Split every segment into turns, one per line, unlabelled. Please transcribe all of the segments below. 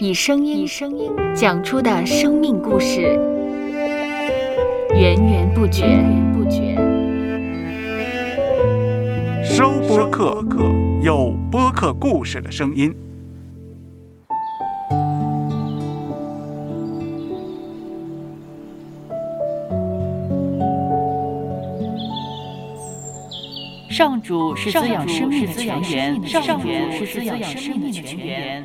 以声音讲出的生命故事，源源不绝。
收播客，有播客故事的声音。
上主是滋养生命的泉源，上主是滋养生命的泉源。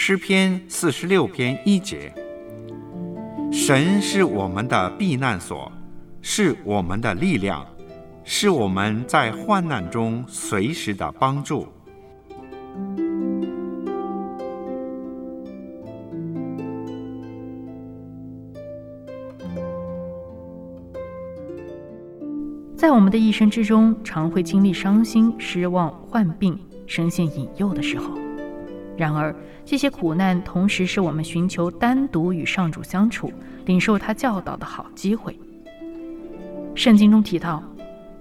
诗篇四十六篇一节：神是我们的避难所，是我们的力量，是我们在患难中随时的帮助。
在我们的一生之中，常会经历伤心、失望、患病、深陷引诱的时候。然而，这些苦难同时是我们寻求单独与上主相处、领受他教导的好机会。圣经中提到，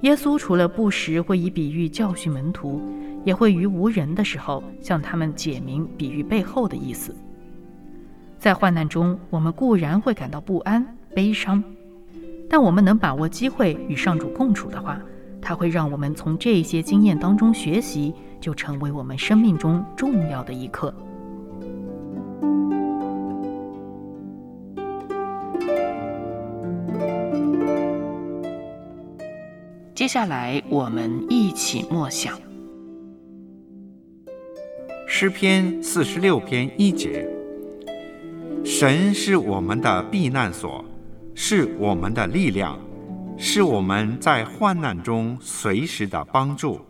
耶稣除了不时会以比喻教训门徒，也会于无人的时候向他们解明比喻背后的意思。在患难中，我们固然会感到不安、悲伤。但我们能把握机会与上主共处的话，它会让我们从这些经验当中学习，就成为我们生命中重要的一课。接下来，我们一起默想
诗篇四十六篇一节：神是我们的避难所。是我们的力量，是我们在患难中随时的帮助。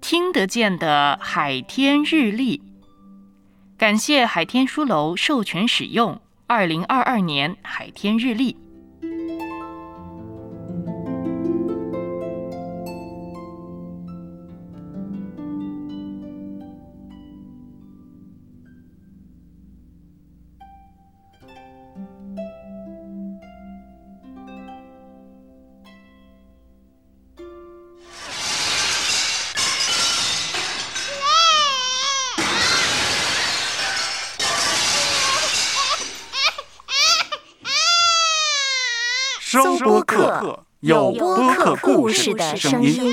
听得见的海天日历，感谢海天书楼授权使用二零二二年海天日历。
收播客，有播客故事的声音。